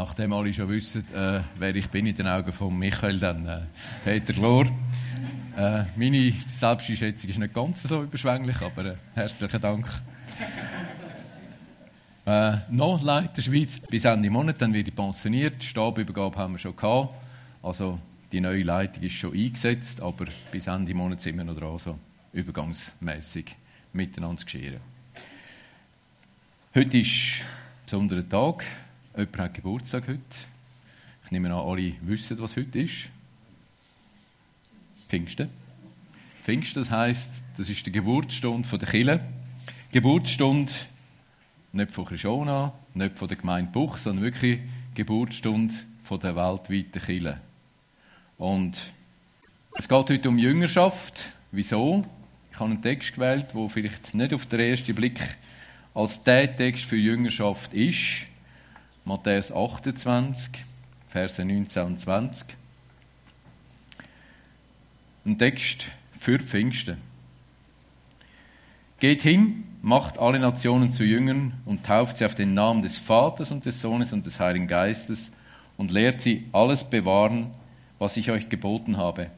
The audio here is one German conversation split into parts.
Nachdem alle schon wissen, äh, wer ich bin in den Augen von Michael, dann äh, Peter Glor. Äh, meine Selbsteinschätzung ist nicht ganz so überschwänglich, aber äh, herzlichen Dank. Äh, noch Leiter Schweiz bis Ende Monat, dann werde ich pensioniert. Stabübergabe haben wir schon gehabt. Also die neue Leitung ist schon eingesetzt, aber bis Ende Monat sind wir noch dran, so übergangsmäßig miteinander zu geschehen. Heute ist ein besonderer Tag. Jemand hat Geburtstag heute. Ich nehme an, alle wissen, was heute ist. Pfingsten. Pfingsten, das heisst, das ist die Geburtsstunde der Kille. Geburtsstunde nicht von Krishona, nicht von der Gemeinde Buch, sondern wirklich Geburtsstunde der weltweiten Kille. Und es geht heute um Jüngerschaft. Wieso? Ich habe einen Text gewählt, der vielleicht nicht auf den ersten Blick als der Text für Jüngerschaft ist. Matthäus 28, Verse 19 und 20. Ein Text für Pfingsten. Geht hin, macht alle Nationen zu Jüngern und tauft sie auf den Namen des Vaters und des Sohnes und des Heiligen Geistes und lehrt sie alles bewahren, was ich euch geboten habe.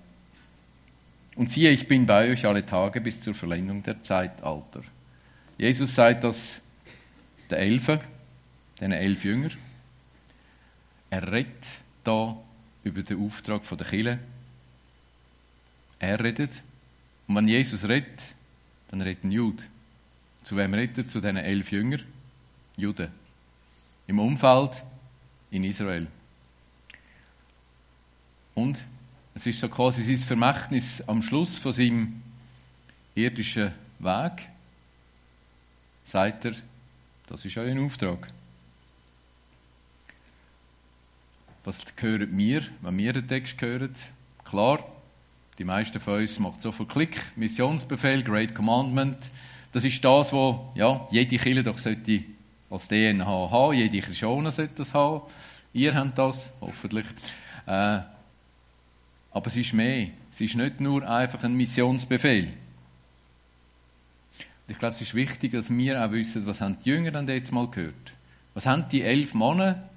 Und siehe, ich bin bei euch alle Tage bis zur Verlängerung der Zeitalter. Jesus sagt das der Elfe, den elf Jünger. Er redet da über den Auftrag der Kille. Er redet. Und wenn Jesus redet, dann redet ein Jude. Zu wem redet er? Zu diesen elf Jünger? Juden. Im Umfeld in Israel. Und es ist so quasi sein Vermächtnis am Schluss von seinem irdischen Weg. Sagt er, das ist euer Auftrag. Was hören wir, wenn wir den Text hören? Klar, die meisten von uns machen so viel Klick. Missionsbefehl, Great Commandment. Das ist das, was ja, jede Kirche doch sollte als DNA haben. Jede Christiane sollte das haben. Ihr habt das, hoffentlich. Äh, aber es ist mehr. Es ist nicht nur einfach ein Missionsbefehl. Ich glaube, es ist wichtig, dass wir auch wissen, was haben die Jünger dann jetzt mal gehört. Was haben die elf Männer,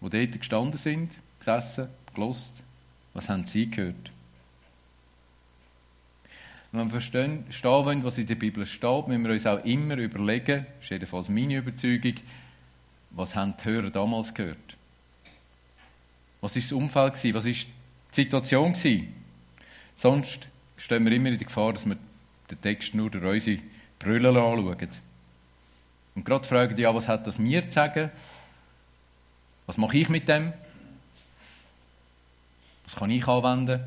die dort gestanden sind, gesessen, gelost, was haben sie gehört? Wenn wir verstehen, wollen, was in der Bibel steht, müssen wir uns auch immer überlegen, das ist jedenfalls meine Überzeugung, was haben die Hörer damals gehört? Was war das Umfeld? Was war die Situation? Sonst stehen wir immer in der Gefahr, dass wir den Text nur durch unsere Brille anschauen. Und gerade fragen, ja, was hat das mir zu sagen? Was mache ich mit dem? Was kann ich anwenden?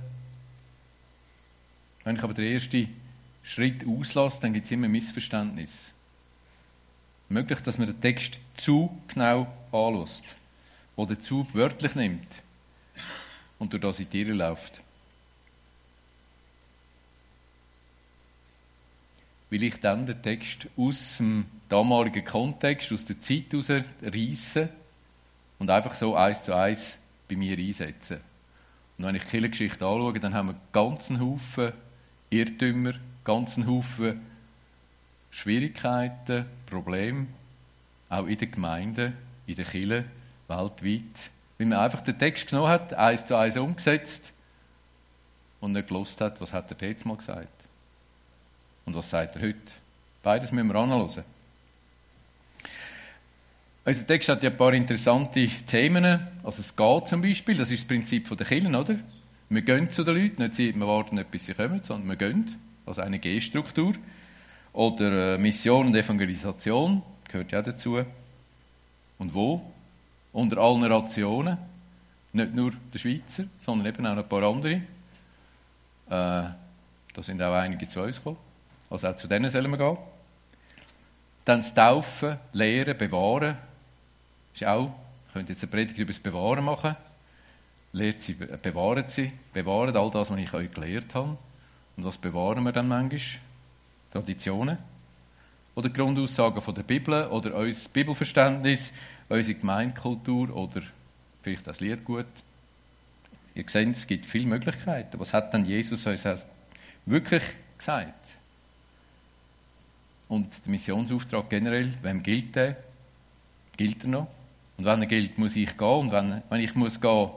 Wenn ich aber den ersten Schritt auslasse, dann gibt es immer Missverständnis. Möglich, dass man den Text zu genau anlässt oder zu wörtlich nimmt und durch das in die Irre läuft. Will ich dann den Text aus dem damaligen Kontext, aus der Zeit heraus reissen und einfach so eins zu eins bei mir einsetzen. Und wenn ich die Kirchengeschichte anschaue, dann haben wir ganzen Haufen Irrtümer, ganzen Haufen Schwierigkeiten, Probleme, auch in den Gemeinden, in den Kirchen, weltweit. Weil man einfach den Text genommen hat, eins zu eins umgesetzt und nicht gelost hat, was hat er jetzt mal gesagt. Und was sagt er heute? Beides müssen wir anschauen. Unser Text hat ja ein paar interessante Themen. Also es geht zum Beispiel, das ist das Prinzip der Kirchen, oder? Wir gehen zu den Leuten, nicht wir warten nicht, bis sie kommen, sondern wir gehen. Also eine G-Struktur. Oder äh, Mission und Evangelisation gehört ja dazu. Und wo? Unter allen Nationen. Nicht nur der Schweizer, sondern eben auch ein paar andere. Äh, da sind auch einige zu uns gekommen. Also auch zu denen sollen wir gehen. Dann das Taufen, Lehren, Bewahren. Ist auch, ich könnte jetzt eine Predigt über das Bewahren machen. Lehrt sie, bewahren sie, bewahren all das, was ich euch gelehrt habe. Und was bewahren wir dann manchmal? Traditionen. Oder Grundaussagen von der Bibel oder unser Bibelverständnis, unsere Gemeindekultur oder vielleicht das Liedgut. Ihr seht, es gibt viele Möglichkeiten. Was hat denn Jesus uns wirklich gesagt? Und der Missionsauftrag generell, wem gilt der? Gilt er noch? Und wenn er gilt, muss ich gehen. Und wenn, wenn ich muss gehen,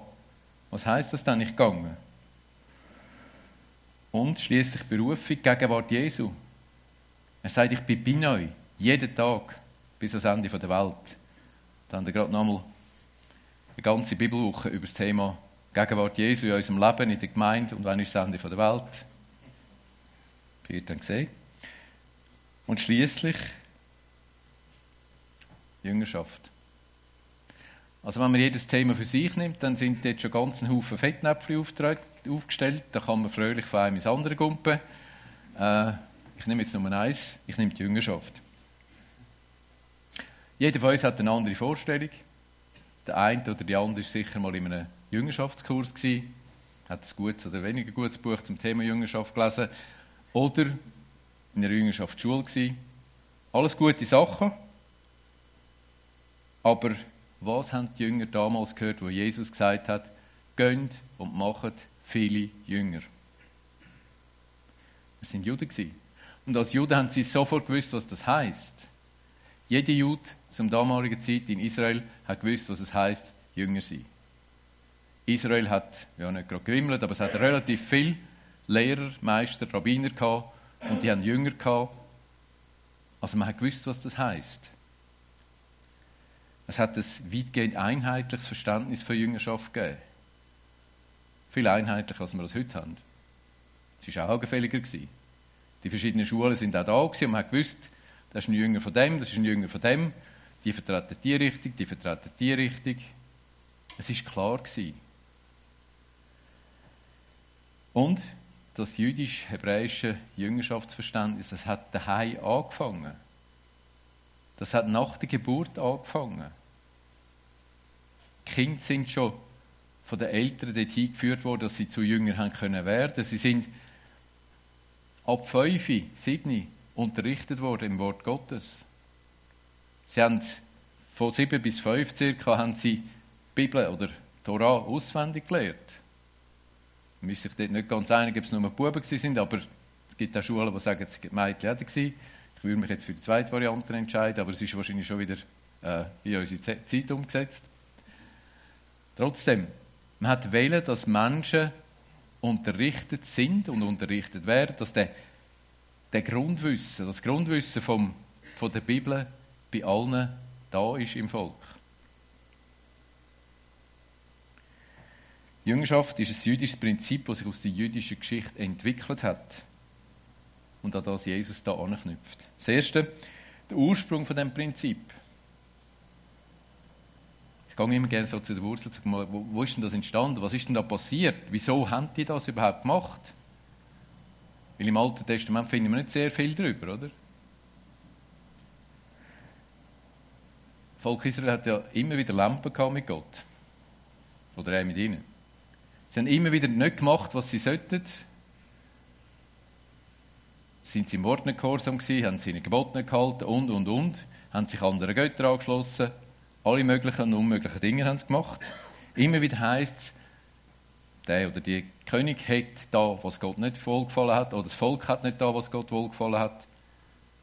was heißt das dann? Ich gehe. Und schließlich Berufung, Gegenwart Jesu. Er sagt, ich bin bei euch, jeden Tag, bis ans Ende der Welt. Dann haben gerade nochmal eine ganze Bibelwoche über das Thema Gegenwart Jesu in unserem Leben, in der Gemeinde und wann ist das Ende der Welt. Wird dann gesehen. Und schließlich Jüngerschaft. Also wenn man jedes Thema für sich nimmt, dann sind dort schon ganz ein Haufen Fettnäpfchen aufgestellt. Da kann man fröhlich von einem ins andere gumpen. Äh, ich nehme jetzt Nummer eins, ich nehme die Jüngerschaft. Jeder von uns hat eine andere Vorstellung. Der eine oder die andere war sicher mal in einem Jüngerschaftskurs gewesen, hat ein gutes oder weniger gutes Buch zum Thema Jüngerschaft gelesen oder in einer Jüngerschaftsschule gewesen. Alles gute Sachen. Aber was haben die Jünger damals gehört, wo Jesus gesagt hat, gönnt und macht viele Jünger? Es sind Juden. Und als Juden haben sie sofort gewusst, was das heißt. Jeder Jude zum damaligen Zeit in Israel hat gewusst, was es heißt, Jünger sein. Israel hat ja nicht gerade gewimmelt, aber es hat relativ viele Lehrer, Meister, Rabbiner gehabt und die haben Jünger gehabt. Also man hat gewusst, was das heißt. Es hat ein weitgehend einheitliches Verständnis von Jüngerschaft gegeben. Viel einheitlicher, als wir das heute haben. Es war auch augenfälliger. Die verschiedenen Schulen sind auch da und man hat gewusst, das ist ein Jünger von dem, das ist ein Jünger von dem. Die vertreten die Richtung, die vertreten die Richtung. Es war klar. Gewesen. Und das jüdisch-hebräische Jüngerschaftsverständnis, das hat daheim angefangen. Das hat nach der Geburt angefangen. Die Kinder sind schon von den Eltern dorthin geführt worden, dass sie zu Jüngern haben können werden. Sie sind ab 5, 7 unterrichtet worden im Wort Gottes. Sie haben von 7 bis 5 circa haben sie Bibel oder Torah auswendig gelernt. Man ist sich dort nicht ganz einig, ob es nur Buben sind, aber es gibt auch Schulen, die sagen, es waren Mädchen. Ich würde mich jetzt für die zweite Variante entscheiden, aber es ist wahrscheinlich schon wieder äh, in unsere Zeit umgesetzt. Trotzdem, man hat wählen, dass Menschen unterrichtet sind und unterrichtet werden, dass der, der Grundwissen, das Grundwissen vom, von der Bibel bei allen da ist im Volk. Jüngerschaft ist ein jüdisches Prinzip, das sich aus der jüdischen Geschichte entwickelt hat und an das Jesus da anknüpft. Das erste, der Ursprung von dem Prinzip. Ich gehe immer gerne so zu der Wurzel, wo, wo ist denn das entstanden? Was ist denn da passiert? Wieso haben die das überhaupt gemacht? Weil im Alten Testament finden wir nicht sehr viel darüber, oder? Volk Israel hat ja immer wieder Lampen mit Gott. Oder er mit ihnen. Sie haben immer wieder nicht gemacht, was sie sollten. Sind sie im Wort nicht gehorsam gewesen, haben sie ihnen Gebote nicht gehalten und, und, und. Haben sich anderen Götter angeschlossen. Alle möglichen und unmöglichen Dinge haben sie gemacht. Immer wieder heisst es, der oder die König hat da, was Gott nicht wohlgefallen hat, oder das Volk hat nicht da, was Gott wohlgefallen hat.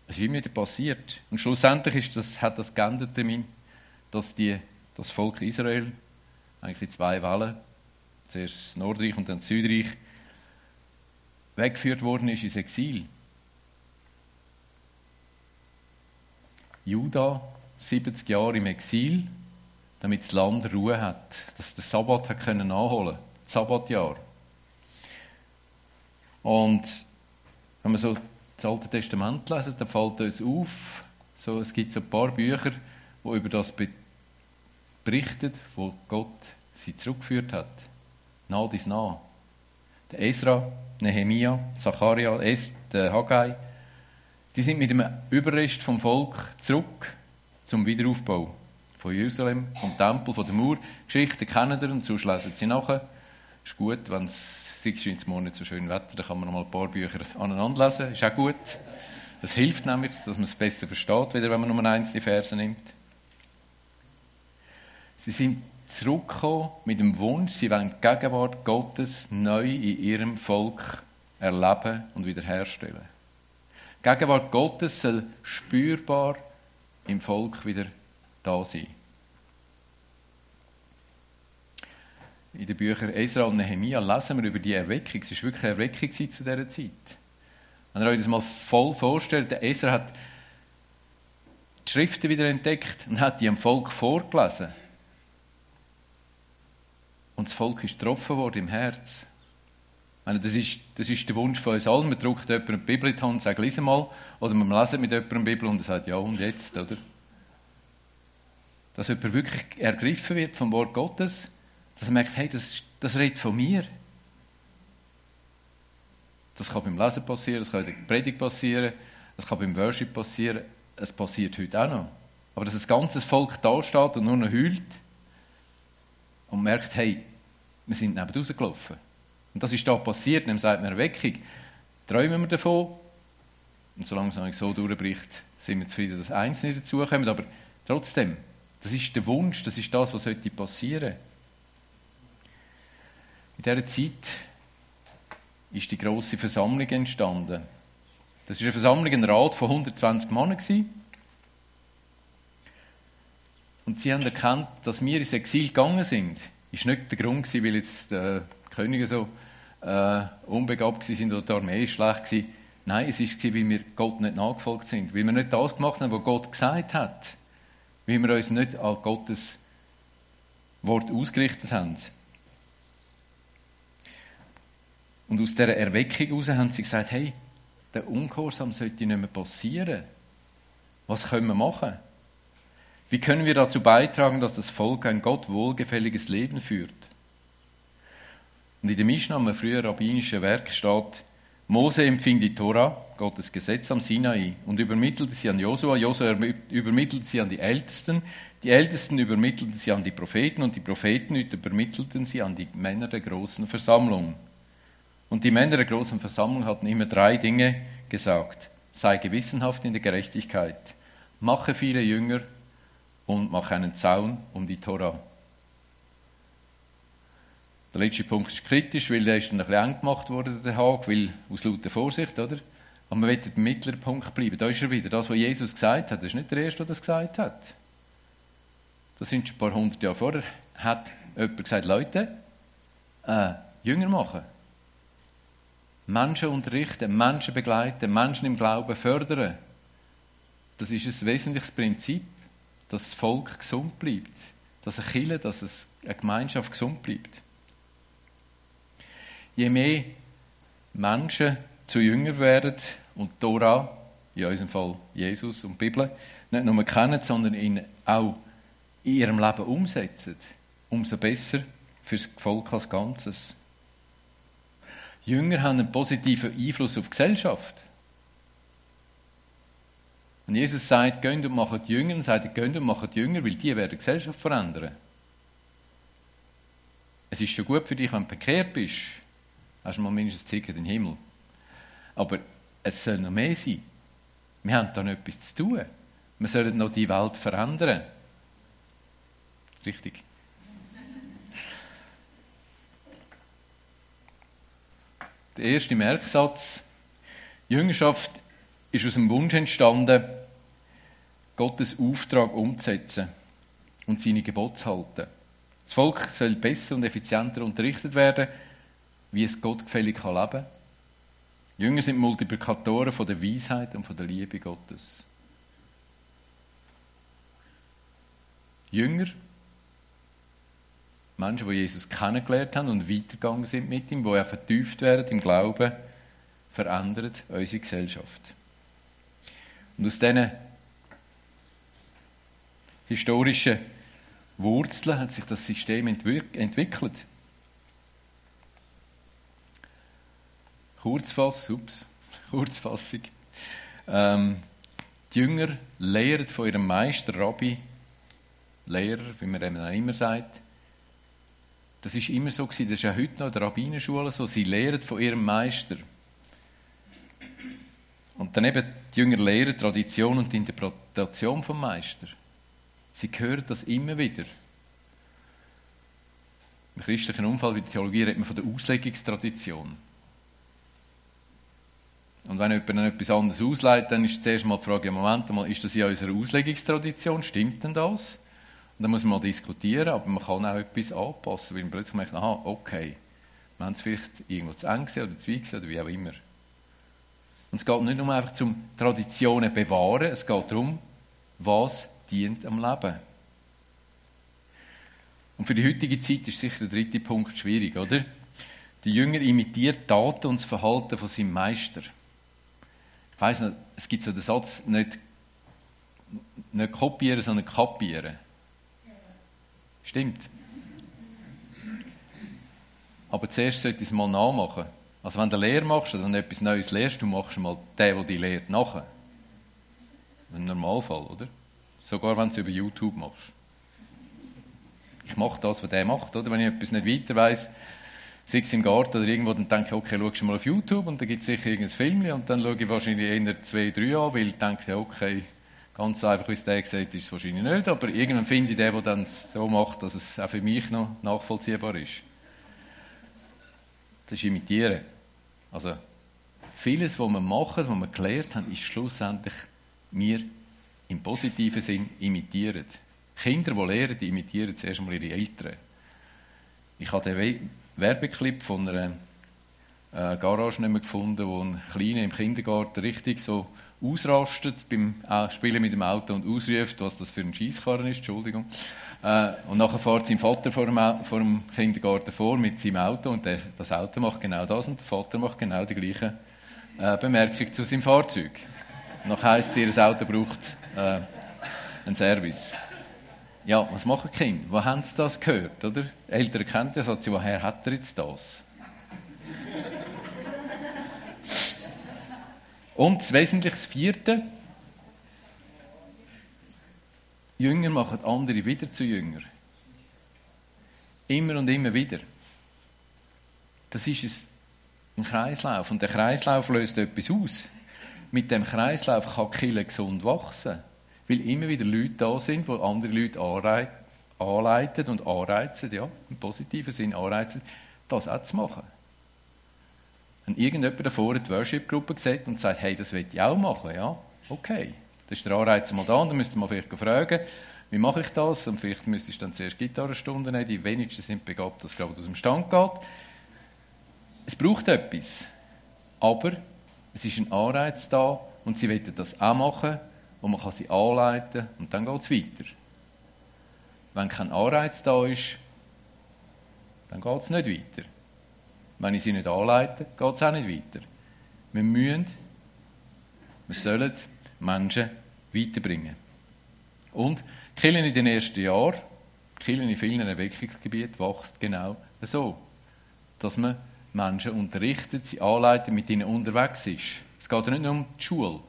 Es ist immer wieder passiert. Und schlussendlich ist das, hat das geändert dass die, das Volk Israel eigentlich in zwei Wellen zuerst das Nordreich und dann das Südreich, weggeführt worden ist ins Exil. Juda 70 Jahre im Exil, damit das Land Ruhe hat, dass der Sabbat hat können nachholen, das Sabbatjahr. Und wenn man so das Alte Testament lesen, dann fällt uns auf, so, es gibt so ein paar Bücher, die über das berichten, wo Gott sie zurückgeführt hat nah dies nah. Der Esra, Nehemia, Zacharia, Es, der Haggai, die sind mit dem Überrest vom Volk zurück zum Wiederaufbau von Jerusalem, vom Tempel, von der Mauer. Geschichten kennen ihr und sonst lesen sie nachher. Ist gut, wenn es ins Morgen nicht so schön Wetter, dann kann man noch mal ein paar Bücher aneinander lesen. Ist auch gut. Das hilft nämlich, dass man es besser versteht, wieder, wenn man nur einzelne Verse nimmt. Sie sind zurückkommen mit dem Wunsch, sie wollen die Gegenwart Gottes neu in ihrem Volk erleben und wiederherstellen. Die Gegenwart Gottes soll spürbar im Volk wieder da sein. In den Büchern Esra und Nehemiah lesen wir über die Erweckung. Es war wirklich eine Erweckung zu dieser Zeit. Wenn ihr euch das mal voll vorstellt, der Esra hat die Schriften wieder entdeckt und hat die dem Volk vorgelesen. Und das Volk ist getroffen worden im Herz. Meine, das, ist, das ist der Wunsch von uns allen. Man drückt jemandem eine Bibel in die Hand und sagt, lese mal. Oder man lesen mit jemandem eine Bibel und er sagt, ja, und jetzt, oder? Dass jemand wirklich ergriffen wird vom Wort Gottes, dass er merkt, hey, das, das redet von mir. Das kann beim Lesen passieren, das kann in der Predigt passieren, das kann beim Worship passieren, es passiert heute auch noch. Aber dass ein ganzes Volk da steht und nur noch heult und merkt, hey, wir sind neben rausgelaufen. Und das ist da passiert, dann sagt man Erweckung. Träumen wir davon und solange es so durchbricht, sind wir zufrieden, dass eins nicht dazukommt, aber trotzdem, das ist der Wunsch, das ist das, was sollte passieren. In dieser Zeit ist die große Versammlung entstanden. Das ist eine Versammlung, ein Rat von 120 Männern. Und sie haben erkannt, dass wir ins Exil gegangen sind. Das war nicht der Grund, weil jetzt die Könige so äh, unbegabt sind oder die Armee schlecht war. Nein, es war, weil wir Gott nicht nachgefolgt sind. Weil wir nicht das gemacht haben, was Gott gesagt hat. Weil wir uns nicht an Gottes Wort ausgerichtet haben. Und aus dieser Erweckung heraus haben sie gesagt, hey, der Ungehorsam sollte nicht mehr passieren. Was können wir machen? Wie können wir dazu beitragen, dass das Volk ein Gott wohlgefälliges Leben führt? Und in der Mishnah, einem früher rabbinischen Werk, steht, Mose empfing die Tora, Gottes Gesetz am Sinai, und übermittelte sie an Josua. Josua übermittelte sie an die Ältesten. Die Ältesten übermittelten sie an die Propheten und die Propheten übermittelten sie an die Männer der großen Versammlung. Und die Männer der großen Versammlung hatten immer drei Dinge gesagt. Sei gewissenhaft in der Gerechtigkeit, mache viele Jünger und mache einen Zaun um die Tora. Der letzte Punkt ist kritisch, weil der ist dann ein bisschen eng gemacht worden, der Haag, weil aus lauter Vorsicht, oder? Aber man will im mittleren Punkt bleiben. Da ist er wieder. Das, was Jesus gesagt hat, das ist nicht der Erste, der das gesagt hat. Das sind schon ein paar hundert Jahre vorher. Hat jemand gesagt, Leute, äh, Jünger machen. Menschen unterrichten, Menschen begleiten, Menschen im Glauben fördern. Das ist ein wesentliches Prinzip, dass das Volk gesund bleibt. Dass eine Kirche, dass eine Gemeinschaft gesund bleibt je mehr Menschen zu Jünger werden und Tora, in unserem Fall Jesus und die Bibel, nicht nur kennen, sondern ihn auch in ihrem Leben umsetzen, umso besser für das Volk als Ganzes. Jünger haben einen positiven Einfluss auf die Gesellschaft. Und Jesus sagt, geht und macht Jünger, dann sagt geht und macht Jünger, weil die werden die Gesellschaft verändern. Es ist schon gut für dich, wenn du bekehrt bist, hast du mal mindestens ein Ticket in den Himmel. Aber es soll noch mehr sein. Wir haben da noch etwas zu tun. Wir sollen noch die Welt verändern. Richtig. Der erste Merksatz. Jüngerschaft ist aus dem Wunsch entstanden, Gottes Auftrag umzusetzen und seine Gebote zu halten. Das Volk soll besser und effizienter unterrichtet werden wie es Gott gefällig kann leben kann. Jünger sind Multiplikatoren von der Weisheit und von der Liebe Gottes. Jünger, Menschen, die Jesus kennengelernt haben und weitergegangen sind mit ihm, die auch vertieft werden im Glauben, verändern unsere Gesellschaft. Und aus diesen historischen Wurzeln hat sich das System entwickelt. Kurzfass, ups, Kurzfassung. Ähm, die Jünger lehren von ihrem Meister, Rabbi, Lehrer, wie man auch immer sagt. Das ist immer so gewesen, das ist ja heute noch in der Rabbinerschule so, sie lehren von ihrem Meister. Und dann eben die Jünger lehren Tradition und Interpretation vom Meister. Sie hören das immer wieder. Im christlichen Umfeld wie die Theologie redet man von der Auslegungstradition. Und wenn jemand etwas anderes ausleitet, dann ist zuerst mal die Frage, Moment mal, ist das in unserer Auslegungstradition? Stimmt denn das? Und dann muss man mal diskutieren, aber man kann auch etwas anpassen, weil man plötzlich merkt, aha, okay, wir haben es vielleicht irgendwo zu eng gesehen oder zu weit gesehen oder wie auch immer. Und es geht nicht nur einfach um Traditionen bewahren, es geht darum, was dient am Leben. Und für die heutige Zeit ist sicher der dritte Punkt schwierig, oder? Der Jünger imitiert Taten und das Verhalten von seinem Meister. Ich weiss noch, es gibt so den Satz, nicht, nicht kopieren, sondern kapieren. Stimmt. Aber zuerst sollte es mal nachmachen. Also wenn du Lehre machst oder etwas Neues lehrst, du machst mal den, der die lehrt, nachher. Im Normalfall, oder? Sogar wenn du es über YouTube machst. Ich mache das, was der macht, oder? Wenn ich etwas nicht weiter weiss, sei es im Garten oder irgendwo, dann denke ich, okay, schau mal auf YouTube und dann gibt es sicher irgendein Film und dann schaue ich wahrscheinlich eher zwei, drei an, weil ich denke, okay, ganz einfach, wie es der gesagt ist es wahrscheinlich nicht, aber irgendwann finde ich den, der dann so macht, dass es auch für mich noch nachvollziehbar ist. Das ist Imitieren. Also, vieles, was wir machen, was wir gelernt haben, ist schlussendlich wir im positiven Sinn imitieren. Kinder, die lernen, die imitieren zuerst einmal ihre Eltern. Ich habe den Werbeclip von einer äh, Garage nicht mehr gefunden, wo ein Kleiner im Kindergarten richtig so ausrastet beim äh, Spielen mit dem Auto und ausruft, was das für ein Schießkarren ist, Entschuldigung. Äh, und nachher fährt sein Vater vor dem, vor dem, Kindergarten vor mit seinem Auto und der, das Auto macht genau das und der Vater macht genau die gleiche äh, Bemerkung zu seinem Fahrzeug. Noch heisst es, ihr Auto braucht äh, einen Service. Ja, was machen die Kinder? Wo haben sie das gehört? Oder? Eltern kennen das, sagt sie, woher hat er jetzt das? Und das wesentliche Vierte, Jünger machen andere wieder zu Jünger. Immer und immer wieder. Das ist ein Kreislauf. Und der Kreislauf löst etwas aus. Mit dem Kreislauf kann Kille gesund wachsen. Weil immer wieder Leute da sind, die andere Leute anleiten und anreizen, ja, im positiven Sinn anreizen, das auch zu machen. Wenn irgendjemand davor die Worship-Gruppe sieht und sagt, hey, das will ich auch machen, ja, okay. Das ist der Anreiz mal da und dann müsst ihr mal vielleicht fragen, wie mache ich das? Und vielleicht müsstest du dann zuerst Gitarrenstunden nehmen, die wenigsten sind begabt, dass es aus dem Stand geht. Es braucht etwas, aber es ist ein Anreiz da und sie wollen das auch machen und man kann sie anleiten und dann geht es weiter. Wenn kein Anreiz da ist, dann geht es nicht weiter. Wenn ich sie nicht anleite, geht es auch nicht weiter. Wir müssen, wir sollen Menschen weiterbringen. Und Kirche in den ersten Jahren, Kirche in vielen Erweckungsgebieten wächst genau so, dass man Menschen unterrichtet, sie anleitet, mit ihnen unterwegs ist. Es geht ja nicht nur um die Schule,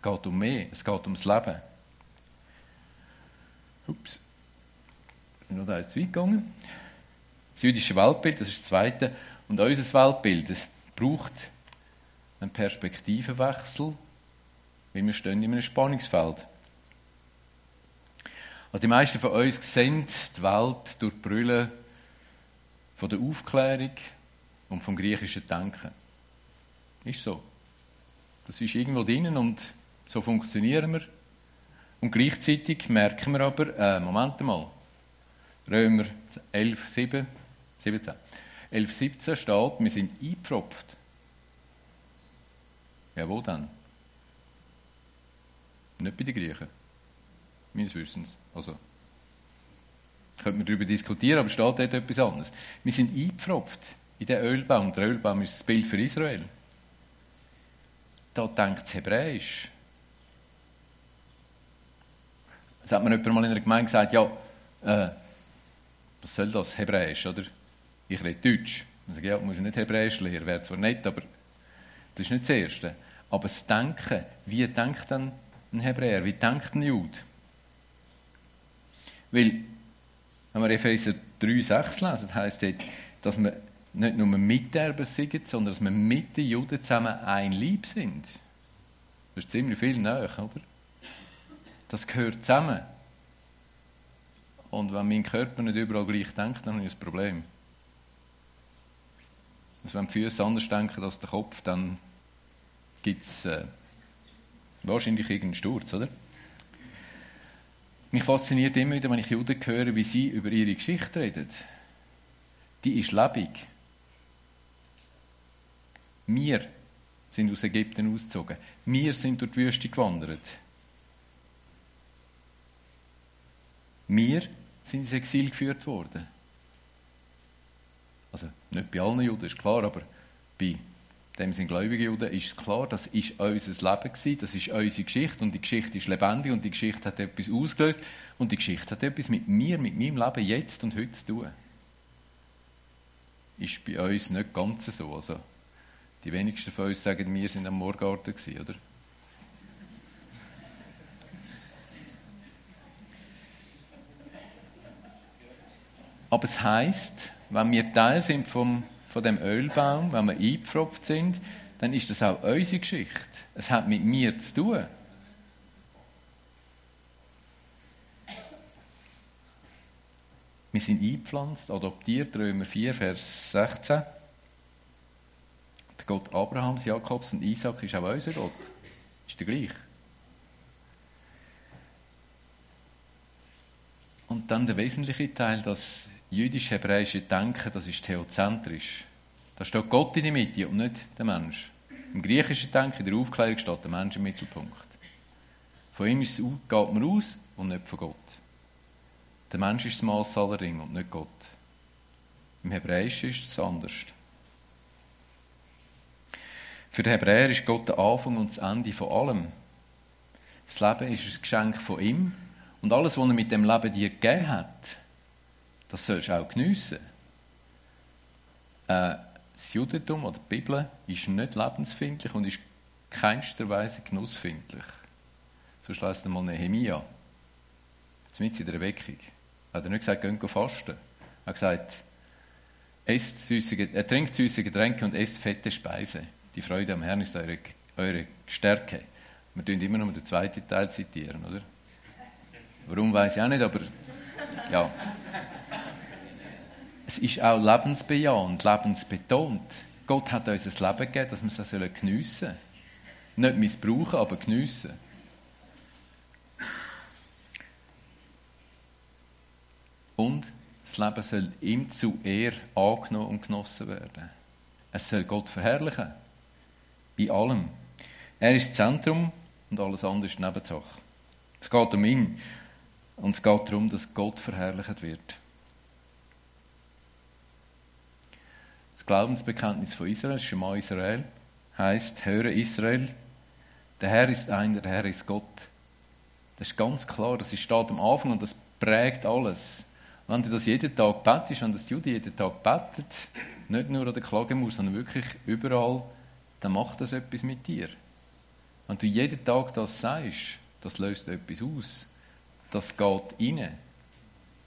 es geht um mehr, es geht ums Leben. Ups, ich bin noch da zu weit gegangen. Das jüdische Weltbild, das ist das zweite. Und unser Weltbild, das braucht einen Perspektivenwechsel, weil wir stehen in einem Spannungsfeld. Also die meisten von uns sehen die Welt durch die Brille von der Aufklärung und vom griechischen Denken. Ist so. Das ist irgendwo drinnen und so funktionieren wir. Und gleichzeitig merken wir aber, äh, Moment mal, Römer 11, 7, 17. 11, 17 steht, wir sind eingepfropft. Ja, wo denn? Nicht bei den Griechen. Meines Wissens. Also, könnte man darüber diskutieren, aber steht dort etwas anderes. Wir sind eingepfropft in den Ölbaum. Der Ölbaum ist das Bild für Israel. Da denkt es Hebräisch. Es hat mir jemand mal in einer Gemeinde gesagt, ja, äh, was soll das, Hebräisch, oder? Ich rede Deutsch. Ich sage, ja, du musst nicht Hebräisch lernen, wäre zwar nett, aber das ist nicht das Erste. Aber das Denken, wie denkt denn ein Hebräer, wie denkt ein Jude? Weil, wenn wir Epheser 3, 6 lesen, heisst es, dass wir nicht nur Miterben sind, sondern dass wir mit den Juden zusammen ein Lieb sind. Das ist ziemlich viel näher, oder? Das gehört zusammen. Und wenn mein Körper nicht überall gleich denkt, dann habe ich ein Problem. Also wenn die Füße anders denken als der Kopf, dann gibt es äh, wahrscheinlich irgendeinen Sturz, oder? Mich fasziniert immer wieder, wenn ich Juden höre, wie sie über ihre Geschichte reden. Die ist lebendig. Wir sind aus Ägypten ausgezogen. Wir sind durch die Wüste gewandert. Wir sind ins Exil geführt worden. Also nicht bei allen Juden, ist klar, aber bei dem sind gläubige Juden, ist es klar, das ist unser Leben gewesen, das ist unsere Geschichte und die Geschichte ist lebendig und die Geschichte hat etwas ausgelöst und die Geschichte hat etwas mit mir, mit meinem Leben jetzt und heute zu tun. Ist bei uns nicht ganz so. Also, die wenigsten von uns sagen, wir sind am Morgarten gewesen, oder? Aber es heißt, wenn wir Teil sind vom, von dem Ölbaum, wenn wir eingepfropft sind, dann ist das auch unsere Geschichte. Es hat mit mir zu tun. Wir sind eingepflanzt, adoptiert, Römer 4, Vers 16. Der Gott Abrahams, Jakobs und Isaac ist auch unser Gott. Ist der gleich. Und dann der wesentliche Teil, dass jüdisch-hebräische Denken, das ist theozentrisch. Da steht Gott in der Mitte und nicht der Mensch. Im griechischen Denken, in der Aufklärung, steht der Mensch im Mittelpunkt. Von ihm geht man aus und nicht von Gott. Der Mensch ist das Maß aller Dinge und nicht Gott. Im Hebräischen ist es anders. Für den Hebräer ist Gott der Anfang und das Ende von allem. Das Leben ist ein Geschenk von ihm und alles, was er mit dem Leben dir gegeben hat, das sollst du auch geniessen. Äh, das Judentum oder die Bibel ist nicht lebensfindlich und ist keinster Weise genussfindlich. So schlägt einmal Nehemia. Jetzt in der Erweckung. Er hat er nicht gesagt, geht fasten. Er hat gesagt, esst süße, er trinkt süße Getränke und esst fette Speise. Die Freude am Herrn ist eure, eure Stärke. Wir tun immer nur den zweiten Teil zitieren, oder? Warum weiß ich auch nicht, aber ja es ist auch lebensbejahend, lebensbetont. Gott hat uns ein Leben gegeben, dass wir es geniessen sollen. Nicht missbrauchen, aber geniessen. Und das Leben soll ihm zu Ehr angenommen und genossen werden. Es soll Gott verherrlichen. Bei allem. Er ist das Zentrum und alles andere ist Nebensache. Es geht um ihn. Und es geht darum, dass Gott verherrlicht wird. Glaubensbekenntnis von Israel, Shema Israel, heißt: Höre Israel, der Herr ist einer, der Herr ist Gott. Das ist ganz klar, das steht am Anfang und das prägt alles. Wenn du das jeden Tag betest, wenn das Jude jeden Tag betet, nicht nur an der Klagemauer, sondern wirklich überall, dann macht das etwas mit dir. Wenn du jeden Tag das sagst, das löst etwas aus. Das geht rein.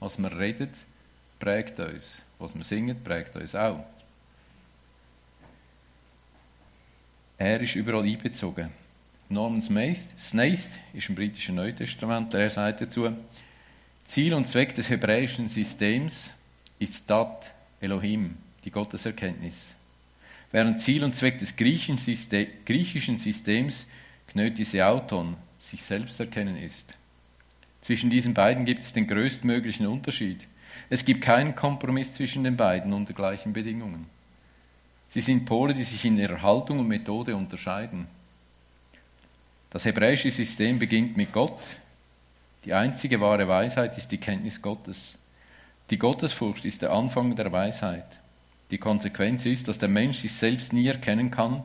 Was wir reden, prägt uns. Was wir singen, prägt uns auch. Er ist überall einbezogen. Norman Smith, Snaith ist im britischen Neutestament, er sagt dazu, Ziel und Zweck des hebräischen Systems ist Dat Elohim, die Gotteserkenntnis. Während Ziel und Zweck des griechischen Systems Gnotis Auton, sich selbst erkennen ist. Zwischen diesen beiden gibt es den größtmöglichen Unterschied. Es gibt keinen Kompromiss zwischen den beiden unter gleichen Bedingungen. Sie sind Pole, die sich in ihrer Haltung und Methode unterscheiden. Das hebräische System beginnt mit Gott. Die einzige wahre Weisheit ist die Kenntnis Gottes. Die Gottesfurcht ist der Anfang der Weisheit. Die Konsequenz ist, dass der Mensch sich selbst nie erkennen kann,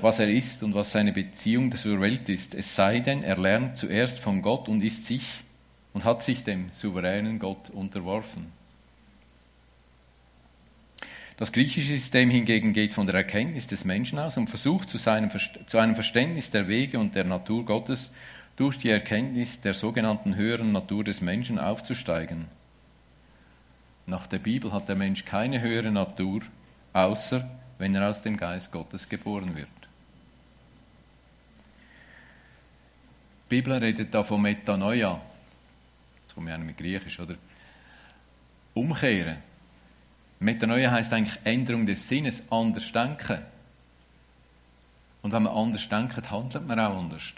was er ist und was seine Beziehung zur Welt ist, es sei denn, er lernt zuerst von Gott und ist sich und hat sich dem souveränen Gott unterworfen. Das griechische System hingegen geht von der Erkenntnis des Menschen aus und versucht zu, seinem, zu einem Verständnis der Wege und der Natur Gottes durch die Erkenntnis der sogenannten höheren Natur des Menschen aufzusteigen. Nach der Bibel hat der Mensch keine höhere Natur, außer wenn er aus dem Geist Gottes geboren wird. Die Bibel redet da von Metanoia. Jetzt komme ich mit Griechisch, oder? Umkehren. Metanoia heißt eigentlich Änderung des Sinnes, anders denken. Und wenn man anders denkt, handelt man auch anders.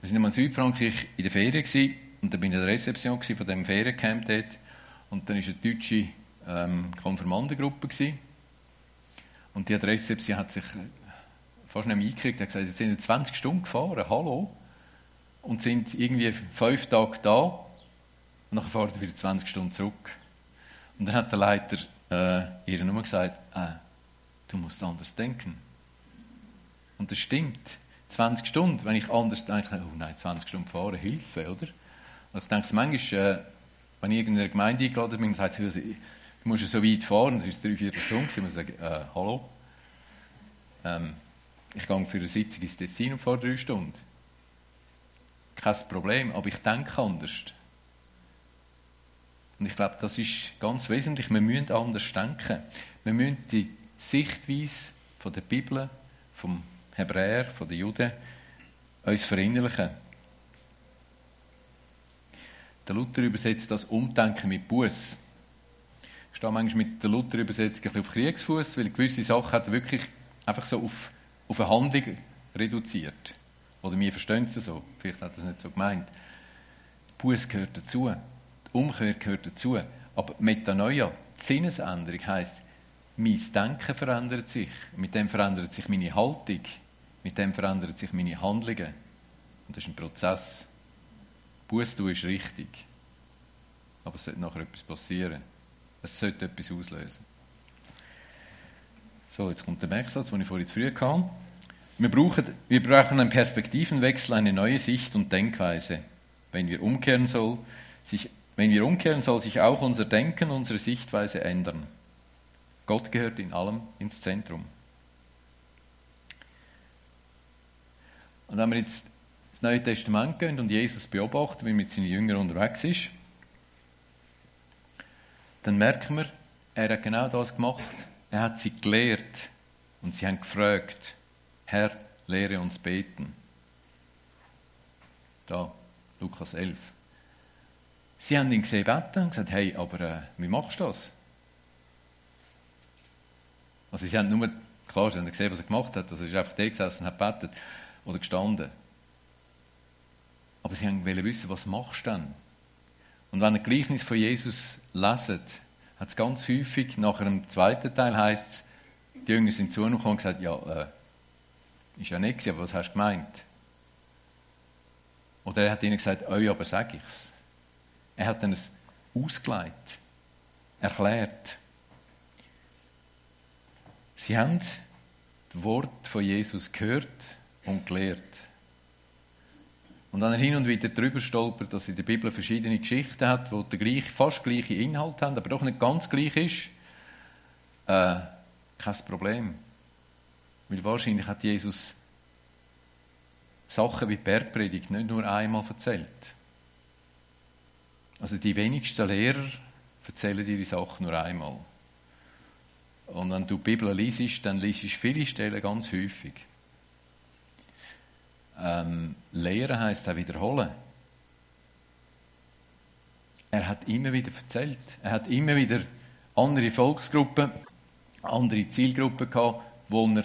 Wir waren in Südfrankreich in der Ferien und da bin ich in der Rezeption von dem Feriencamp dort. Und dann war eine deutsche ähm, Konfirmandengruppe. Und die Adresse sie hat sich fast nicht mehr eingekriegt. Hat gesagt, jetzt sind 20 Stunden gefahren, hallo. Und sind irgendwie fünf Tage da. Und dann fahren sie wieder 20 Stunden zurück. Und dann hat der Leiter äh, ihr nur gesagt, äh, du musst anders denken. Und das stimmt. 20 Stunden, wenn ich anders denke, oh nein, 20 Stunden fahren, Hilfe, oder? Und ich denke, manchmal, äh, wenn ich in irgendeiner Gemeinde eingeladen bin, sagt sie, du musst so weit fahren, das ist drei, vier Stunden, ich muss sagen, äh, hallo, ähm, ich gehe für eine Sitzung ins Tessin und fahre drei Stunden. Kein Problem, aber ich denke anders. Und ich glaube, das ist ganz wesentlich. Wir müssen anders denken. Wir müssen die Sichtweise von der Bibel, vom Hebräer, von den Juden, uns verinnerlichen. Der Luther übersetzt das Umdenken mit Buß. Ich stehe manchmal mit der Luther-Übersetzung auf Kriegsfuß, weil gewisse Sachen hat er wirklich einfach so auf, auf eine Handlung reduziert. Oder wir verstehen es so. Vielleicht hat er es nicht so gemeint. Buß gehört dazu. Umkehr gehört dazu. Aber Metanoia, Sinnesänderung heisst, mein Denken verändert sich. Mit dem verändert sich meine Haltung. Mit dem verändert sich meine Handlungen. Und das ist ein Prozess. Buß ist richtig. Aber es sollte nachher etwas passieren. Es sollte etwas auslösen. So, jetzt kommt der Merksatz, den ich vorhin zu früh hatte. Wir brauchen, wir brauchen einen Perspektivenwechsel, eine neue Sicht und Denkweise. Wenn wir umkehren soll, sich, wenn wir umkehren, soll sich auch unser Denken, unsere Sichtweise ändern. Gott gehört in allem ins Zentrum. Und wenn wir jetzt ins Neue Testament gehen und Jesus beobachten, wie mit seinen Jüngern unterwegs ist, dann merken wir, er hat genau das gemacht. Er hat sie gelehrt und sie haben gefragt, Herr, lehre uns beten. Da, Lukas 11. Sie haben ihn gesehen beten und gesagt, hey, aber äh, wie machst du das? Also sie haben nur, klar, sie haben gesehen, was er gemacht hat. Also er ist einfach da gesessen und hat betet oder gestanden. Aber sie haben wissen, was machst du denn? Und wenn ein Gleichnis von Jesus leset, hat es ganz häufig, nach einem zweiten Teil heißt es, die Jünger sind zu ihm gekommen und gesagt, ja, äh, ist ja nicht aber was hast du gemeint? Oder er hat ihnen gesagt, ja, aber sag ich's. Er hat es ausgelegt, erklärt. Sie haben das Wort von Jesus gehört und gelehrt. Und dann er hin und wieder drüber stolpert, dass in der Bibel verschiedene Geschichten hat, die den gleich, fast gleichen Inhalt haben, aber doch nicht ganz gleich ist, äh, kein Problem. Weil wahrscheinlich hat Jesus Sachen wie die Bergpredigt nicht nur einmal erzählt. Also die wenigsten Lehrer erzählen dir die Sachen nur einmal. Und wenn du die Bibel liest, dann liest du viele Stellen ganz häufig. Ähm, lehren heißt auch wiederholen. Er hat immer wieder erzählt. Er hat immer wieder andere Volksgruppen, andere Zielgruppen gehabt, wo er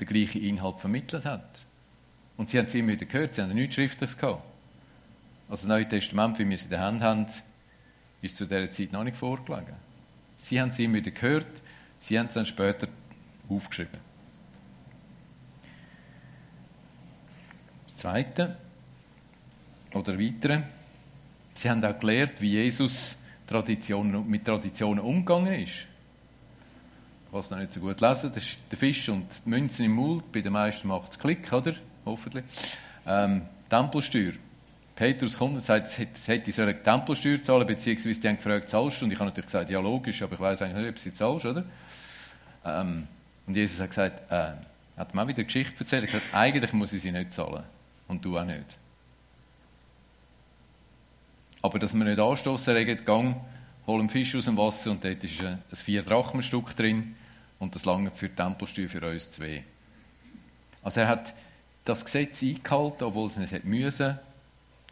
den gleichen Inhalt vermittelt hat. Und sie haben es immer wieder gehört, sie haben nichts Schriftliches gehabt. Also das Neue Testament, wie wir es in der Hand haben, ist zu dieser Zeit noch nicht vorgelegen. Sie haben es immer wieder gehört, sie haben es dann später aufgeschrieben. Zweite oder weitere, sie haben auch gelernt, wie Jesus Traditionen, mit Traditionen umgegangen ist. Was noch nicht so gut lesen, das ist der Fisch und die Münzen im Mund. Bei den meisten macht es Klick, oder? Hoffentlich. Ähm, Tempelsteuer. Petrus kommt und sagt, es hätte ich eine Tempelsteuer zahlen, beziehungsweise die haben gefragt, zahlst du? Und ich habe natürlich gesagt, ja logisch, aber ich weiß eigentlich nicht, ob sie zahlst, oder? Ähm, und Jesus hat gesagt, äh, hat mir auch wieder eine Geschichte erzählt, er hat gesagt, eigentlich muss ich sie nicht zahlen. Und du auch nicht. Aber dass wir nicht anstoßen regen, gang, hol einen Fisch aus dem Wasser und dort ist ein, ein vier Drachenstück drin und das lange für die Tempelsteuer für uns zwei. Also er hat das Gesetz eingehalten, obwohl es nicht hätte müssen.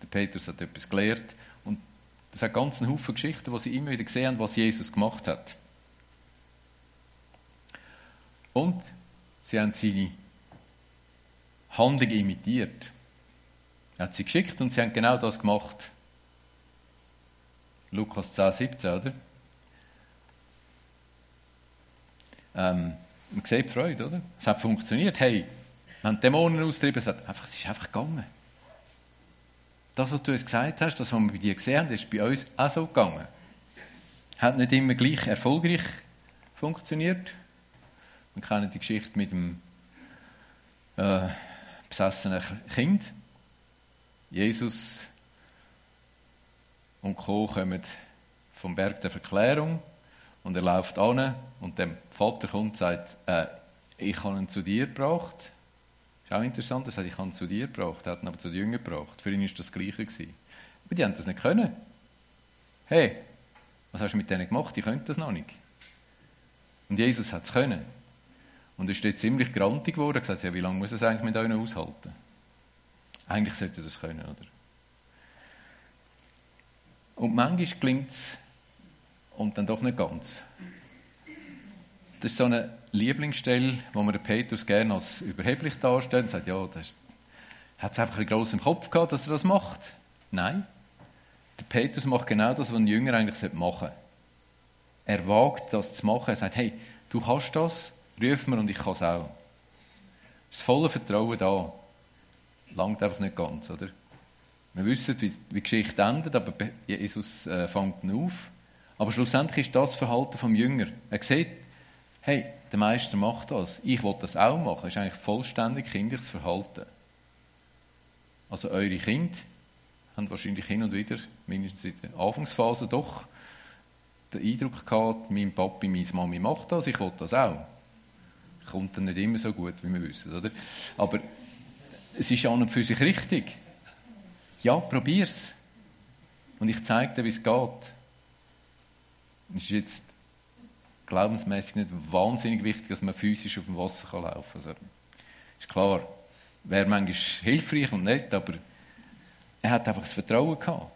Der Petrus hat etwas gelehrt und das hat ganz einen Haufen Geschichten, wo sie immer wieder gesehen haben, was Jesus gemacht hat. Und sie haben seine Handlung imitiert. Er hat sie geschickt und sie haben genau das gemacht. Lukas 10, 17, oder? Ähm, man sieht die Freude, oder? Es hat funktioniert. Hey, wir haben Dämonen austrieben, es, hat es ist einfach gegangen. Das, was du uns gesagt hast, das, was wir bei dir gesehen haben, ist bei uns auch so gegangen. Hat nicht immer gleich erfolgreich funktioniert. Wir kennen die Geschichte mit dem äh, besessenen Kind. Jesus und Co. kommen vom Berg der Verklärung und er läuft an und der Vater kommt und sagt, äh, ich habe ihn zu dir gebracht. Auch interessant, er sagt, ich zu dir gebracht, hat ihn aber zu den Jüngern gebracht. Für ihn war das Gleiche. Gewesen. Aber die haben das nicht können. Hey, was hast du mit denen gemacht? Die können das noch nicht. Und Jesus hat es können. Und er ist dort ziemlich grantig geworden und gesagt, ja, wie lange muss es eigentlich mit euch aushalten? Eigentlich sollte das können, oder? Und manchmal gelingt es und dann doch nicht ganz. Das ist so eine Lieblingsstelle, wo man den Petrus gerne als überheblich darstellt und sagt, ja, das hat es einfach ein groß im Kopf gehabt, dass er das macht. Nein. Der Petrus macht genau das, was ein Jünger eigentlich machen sollte. Er wagt, das zu machen. Er sagt, hey, du kannst das, ruf mir und ich kann es auch. Das volle Vertrauen da. Langt einfach nicht ganz, oder? Wir wissen, wie die Geschichte endet, aber Jesus äh, fängt ihn auf. Aber schlussendlich ist das Verhalten vom Jünger. Er sieht, hey, der Meister macht das, ich will das auch machen. Das ist eigentlich vollständig kindliches Verhalten. Also eure Kinder haben wahrscheinlich hin und wieder, mindestens in der Anfangsphase, doch den Eindruck gehabt, mein Papi, meine Mami macht das, ich will das auch. Kommt dann nicht immer so gut, wie wir wissen, oder? Aber es ist an und für sich richtig. Ja, probier's. Und ich zeige dir, wie es geht. Es ist jetzt glaubensmäßig nicht wahnsinnig wichtig, dass man physisch auf dem Wasser kann laufen kann. Also, ist klar, wäre manchmal hilfreich und nett, aber er hat einfach das Vertrauen gehabt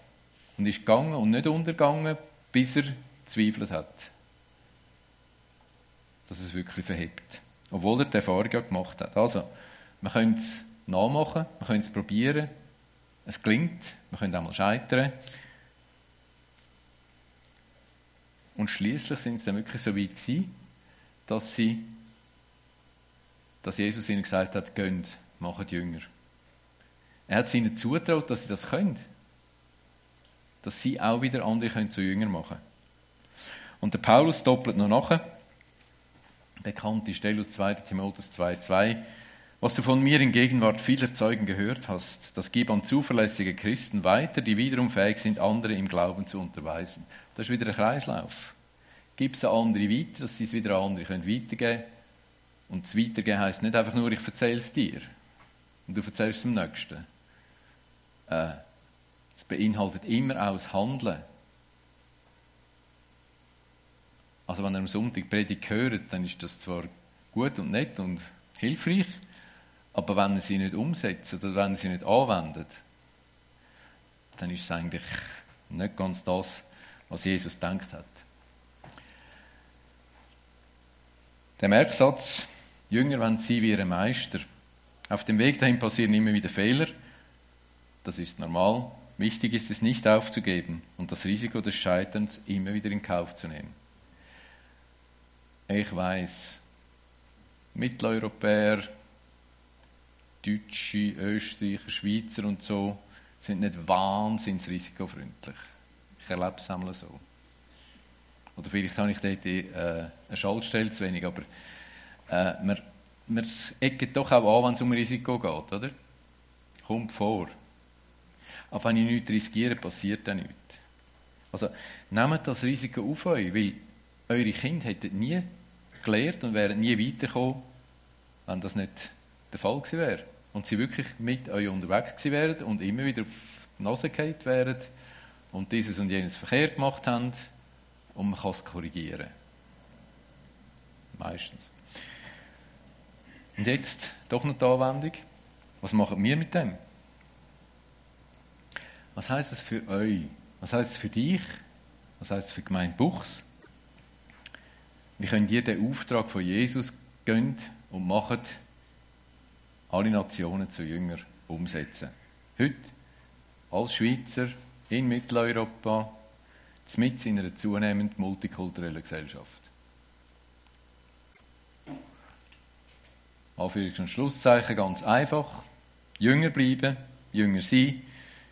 und ist gegangen und nicht untergegangen, bis er zweifelt hat, dass es wirklich verhebt. Obwohl er die Erfahrung ja gemacht hat. Also, wir können es nachmachen, wir können es probieren, es gelingt, wir können auch mal scheitern. Und schließlich sind sie dann wirklich so weit gewesen, dass sie, dass Jesus ihnen gesagt hat, gönnt, macht Jünger. Er hat ihnen zutraut, dass sie das können. Dass sie auch wieder andere können zu Jünger machen Und der Paulus doppelt noch nachher. Bekannte Stelle aus 2. Timotheus 2,2. Was du von mir in Gegenwart vieler Zeugen gehört hast, das gib an zuverlässige Christen weiter, die wiederum fähig sind, andere im Glauben zu unterweisen. Das ist wieder ein Kreislauf. Gib es an andere weiter, dass sie es wieder an andere weitergeben können. Und das Weitergeben heisst nicht einfach nur, ich erzähle es dir und du erzählst es dem Nächsten. Äh, es beinhaltet immer auch das Handeln. Also wenn ihr am Sonntag Predigt hört, dann ist das zwar gut und nett und hilfreich, aber wenn ihr sie nicht umsetzt oder wenn ihr sie nicht anwendet, dann ist es eigentlich nicht ganz das, was Jesus gedacht hat. Der Merksatz, Jünger wenn sie wie ihre Meister. Auf dem Weg dahin passieren immer wieder Fehler. Das ist normal. Wichtig ist es nicht aufzugeben und das Risiko des Scheiterns immer wieder in Kauf zu nehmen. Ich weiß, Mitteleuropäer, Deutsche, Österreicher, Schweizer und so sind nicht wahnsinnig risikofreundlich. Ich erlebe es einmal so. Oder vielleicht habe ich dort äh, eine Schaltstelle zu wenig, aber man, man eckt doch auch an, wenn es um Risiko geht, oder? Kommt vor. Aber wenn ich nichts riskiere, passiert dann nichts. Also nehmt das Risiko auf euch, weil eure Kinder hätten nie gelernt und wären nie weitergekommen, wenn das nicht der Fall gewesen wäre. Und sie wirklich mit euch unterwegs gewesen wären und immer wieder auf die Nase gefallen wären und dieses und jenes verkehrt gemacht haben und man kann es korrigieren. Meistens. Und jetzt doch noch die Anwendung. Was machen wir mit dem? Was heißt das für euch? Was heißt es für dich? Was heißt es für Gemeinde Buchs? Wie könnt ihr den Auftrag von Jesus gönnt und macht alle Nationen zu Jünger umsetzen? Heute als Schweizer in Mitteleuropa, mit in einer zunehmend multikulturellen Gesellschaft. Anführungs- und Schlusszeichen ganz einfach. Jünger bleiben, jünger sein,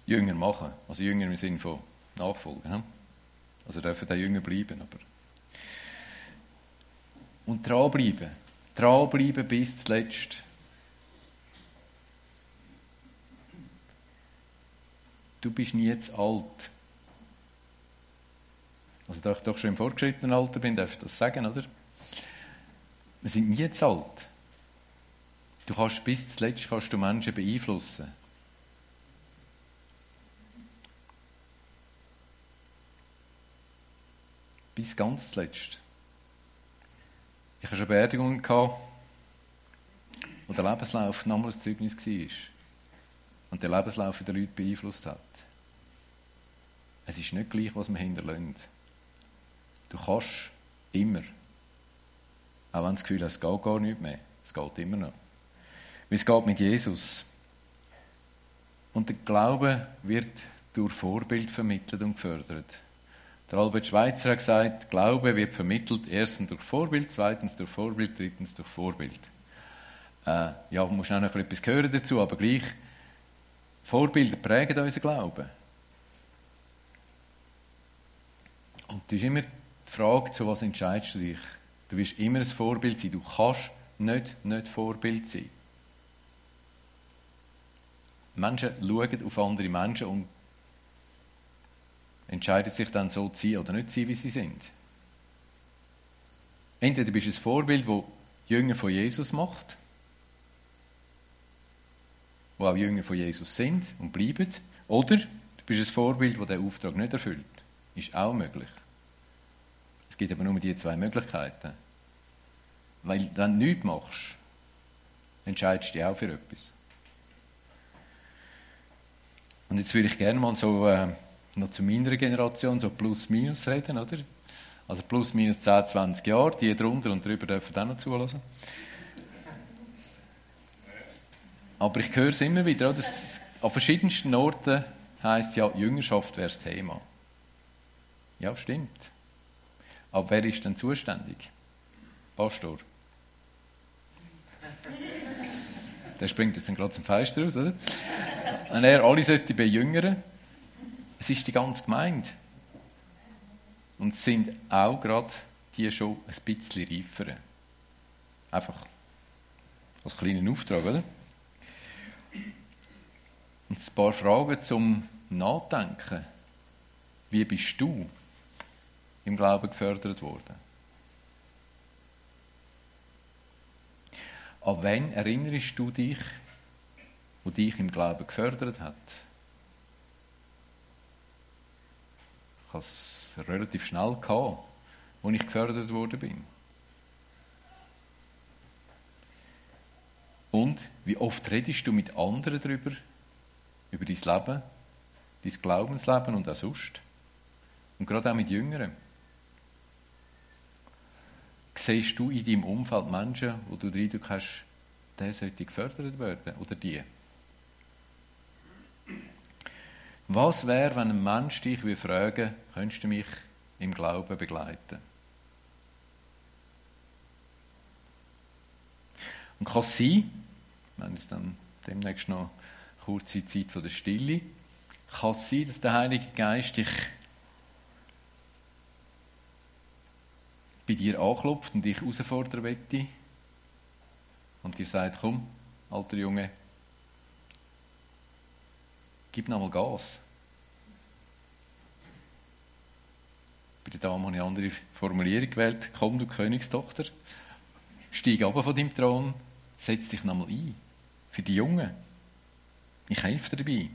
jünger machen. Also jünger im Sinne von Nachfolgen. Also dürfen auch jünger bleiben. Aber und dranbleiben. Dranbleiben bis zuletzt. Du bist nie zu alt. Also da ich doch schon im fortgeschrittenen Alter bin, darf ich das sagen, oder? Wir sind nie zu alt. Du kannst bis zuletzt kannst du Menschen beeinflussen. Bis ganz zuletzt. Ich hatte schon Beerdigungen, wo der Lebenslauf nochmals Zeugnis war. Und der Lebenslauf der Leute beeinflusst hat. Es ist nicht gleich, was man hinterlässt. Du kannst immer. Auch wenn du das Gefühl hast, es geht gar nicht mehr. Es geht immer noch. Wie es geht mit Jesus. Und der Glaube wird durch Vorbild vermittelt und gefördert. Der Albert Schweitzer hat gesagt, Glaube wird vermittelt, erstens durch Vorbild, zweitens durch Vorbild, drittens durch Vorbild. Äh, ja, man muss auch noch etwas hören dazu, aber gleich, Vorbilder prägen unseren Glauben. Und es ist immer die Frage, zu was entscheidest du dich? Du wirst immer ein Vorbild sein. Du kannst nicht nicht Vorbild sein. Menschen schauen auf andere Menschen und entscheiden sich dann so zu sein oder nicht zu sein, wie sie sind. Entweder bist du ein Vorbild, das Jünger von Jesus macht, wo auch Jünger von Jesus sind und bleiben, oder du bist ein Vorbild, das diesen Auftrag nicht erfüllt. Ist auch möglich. Es gibt aber nur die zwei Möglichkeiten. Weil wenn du nichts machst, entscheidest du dich auch für etwas. Und jetzt würde ich gerne mal so äh, noch zu meiner Generation so plus minus reden, oder? Also plus minus 10, 20 Jahre, die drunter und drüber dürfen auch noch zulassen. Aber ich höre es immer wieder, oder? an verschiedensten Orten heißt ja, Jüngerschaft wäre das Thema. Ja, stimmt. Aber wer ist denn zuständig? Pastor. Der springt jetzt gerade zum Fenster raus, oder? Wenn er alle sollte bejüngern, es ist die ganze Gemeinde. Und es sind auch gerade die schon ein bisschen reiferen. Einfach als kleinen Auftrag, oder? Und ein paar Fragen zum Nachdenken. Wie bist du im Glauben gefördert worden? An wen erinnerst du dich, wo dich im Glauben gefördert hat? Ich hatte es relativ schnell, gehabt, als ich gefördert worden bin. Und wie oft redest du mit anderen darüber, über dein Leben, dein Glaubensleben und auch sonst? Und gerade auch mit Jüngeren. Siehst du in deinem Umfeld Menschen, wo du den Eindruck hast, der sollte gefördert werden oder die? Was wäre, wenn ein Mensch dich fragen würde, könntest du mich im Glauben begleiten? Und kann es sein, wenn es dann demnächst noch kurze Zeit der Stille, kann es sein, dass der Heilige Geist dich bei dir anklopft und dich herausfordern möchte und dir sagt, komm, alter Junge, gib noch mal Gas. Bei der Dame habe ich eine andere Formulierung gewählt. Komm, du Königstochter, steig ab von deinem Thron, setz dich noch mal ein. Für die Jungen. Ich helfe dabei.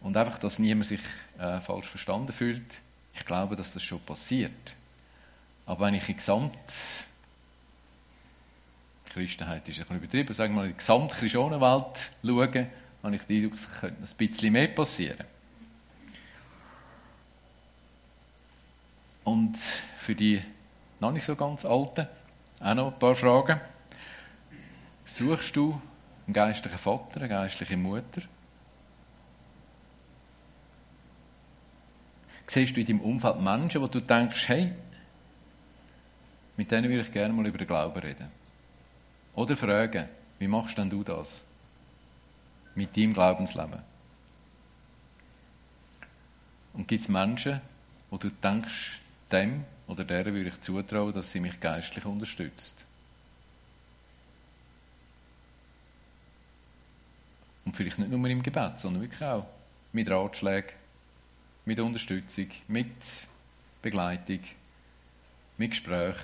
Und einfach, dass niemand sich äh, falsch verstanden fühlt. Ich glaube, dass das schon passiert. Aber wenn ich in Gesamt Christenheit ist ein bisschen übertrieben, sagen wir mal, in die Gesamtchristianenwelt schaue, habe ich den Eindruck, es könnte ein bisschen mehr passieren. Und für die noch nicht so ganz Alten auch noch ein paar Fragen. Suchst du einen geistlichen Vater, eine geistliche Mutter? siehst du in deinem Umfeld Menschen, wo du denkst, hey, mit denen würde ich gerne mal über den Glauben reden. Oder fragen, wie machst denn du das? Mit deinem Glaubensleben. Und gibt es Menschen, wo du denkst, dem oder der würde ich zutrauen, dass sie mich geistlich unterstützt? Und vielleicht nicht nur im Gebet, sondern wirklich auch mit Ratschlägen, mit Unterstützung, mit Begleitung, mit Gespräch.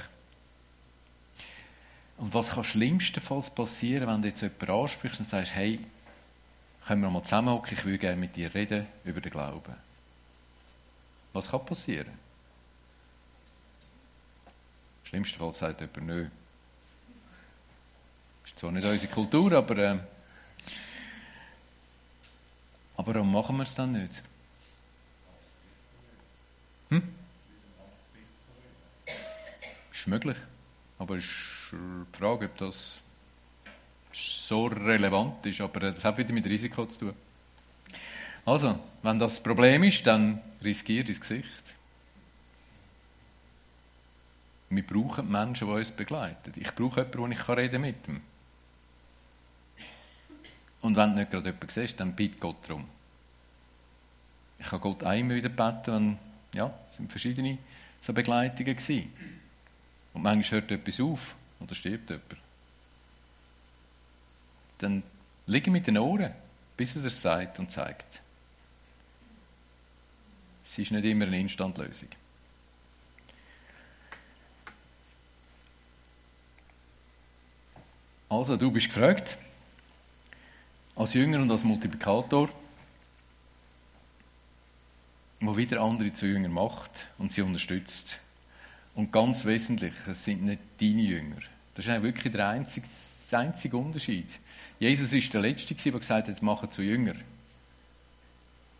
Und was kann schlimmstenfalls passieren, wenn du jetzt jemanden ansprichst und sagst, hey, können wir mal zusammenhocken, ich würde gerne mit dir reden über den Glauben. Was kann passieren? Schlimmstenfalls sagt jemand, nö. Ist zwar nicht unsere Kultur, aber, äh, aber warum machen wir es dann nicht? Hm? Ist möglich. Aber es ist die Frage, ob das so relevant ist. Aber das hat wieder mit Risiko zu tun. Also, wenn das Problem ist, dann riskiert das Gesicht. Wir brauchen Menschen, die uns begleiten. Ich brauche jemanden, wo ich reden mit ihm. Und wenn du nicht gerade jemanden siehst, dann bitte Gott darum. Ich habe Gott einmal wieder beten, wenn, ja, es sind verschiedene so Begleitungen gewesen. Und manchmal hört etwas auf oder stirbt jemand. Dann liege mit den Ohren, bis er das sagt und zeigt. Es ist nicht immer eine Instantlösung. Also, du bist gefragt, als Jünger und als Multiplikator, wo wieder andere zu Jünger macht und sie unterstützt. Und ganz wesentlich, es sind nicht deine Jünger. Das ist eigentlich wirklich der einzige, der einzige Unterschied. Jesus ist der Letzte, der gesagt hat, machen zu Jünger.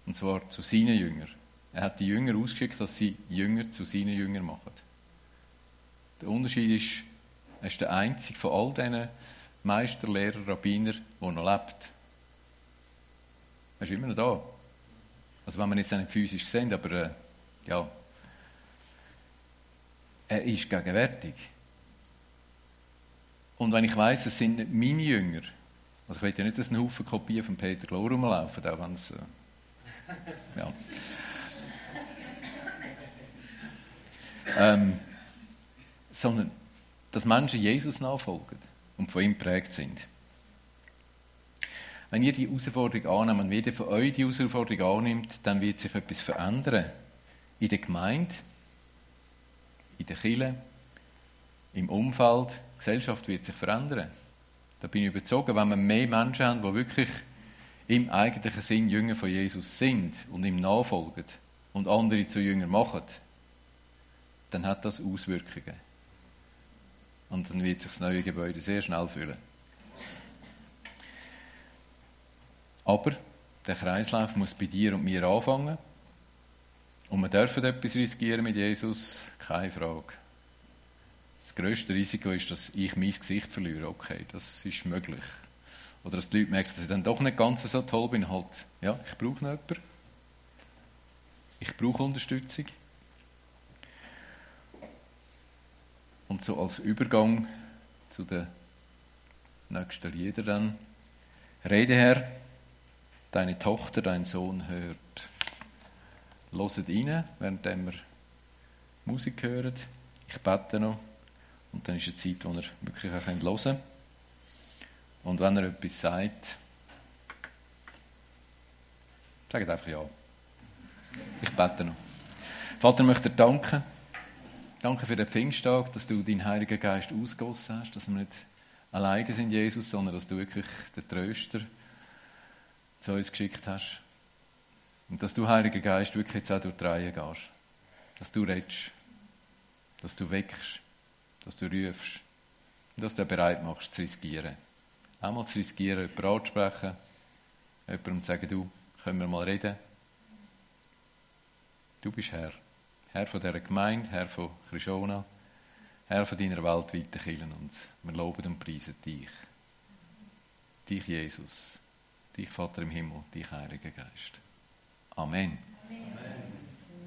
Und zwar zu seinen Jüngern. Er hat die Jünger ausgeschickt, dass sie Jünger zu seinen Jüngern machen. Der Unterschied ist, er ist der einzige von all diesen Meister, Lehrer, Rabbiner, der noch lebt. Er ist immer noch da. Also wenn man jetzt nicht physisch sehen, aber äh, ja, er ist gegenwärtig. Und wenn ich weiß, es sind nicht meine Jünger, also ich will ja nicht, dass ein Haufen Kopien von Peter Glor rumlaufen, auch wenn es, äh, ja. ähm, sondern dass Menschen Jesus nachfolgen und von ihm prägt sind. Wenn ihr die Herausforderung annehmt, wenn jeder von euch die Herausforderung annimmt, dann wird sich etwas verändern. In der Gemeinde, in der Kirche, im Umfeld, die Gesellschaft wird sich verändern. Da bin ich überzeugt, wenn wir mehr Menschen haben, die wirklich im eigentlichen Sinn Jünger von Jesus sind und ihm nachfolgen und andere zu Jünger machen, dann hat das Auswirkungen. Und dann wird sich das neue Gebäude sehr schnell füllen. Aber der Kreislauf muss bei dir und mir anfangen. Und wir dürfen etwas riskieren mit Jesus, keine Frage. Das grösste Risiko ist, dass ich mein Gesicht verliere. Okay, das ist möglich. Oder dass die Leute merken, dass ich dann doch nicht ganz so toll bin. Halt, ja, ich brauche noch jemanden. Ich brauche Unterstützung. Und so als Übergang zu den nächsten Liedern dann. Rede Herr, deine Tochter, dein Sohn hört. Loset rein, während wir Musik hören. Ich bete noch. Und dann ist eine Zeit, wo ihr wirklich auch hören könnt. Und wenn er etwas sagt, sagt einfach ja. Ich bete noch. Vater, ich möchte dir danken Danke für den Pfingsttag, dass du deinen Heiligen Geist ausgossen hast, dass wir nicht alleine sind, Jesus, sondern dass du wirklich den Tröster zu uns geschickt hast. Und dass du, Heiliger Geist, wirklich jetzt auch durch die Reihe gehst. Dass du redest, dass du weckst, dass du rufst und dass du bereit machst, zu riskieren. Einmal zu riskieren, jemanden anzusprechen, jemandem zu sagen, du, können wir mal reden? Du bist Herr. Herr von dieser Gemeinde, Herr von Krishona, Herr von deiner weltweiten Kirche. Und wir loben und preisen dich. Dich, Jesus. Dich, Vater im Himmel. Dich, Heiliger Geist. Amen. Amen.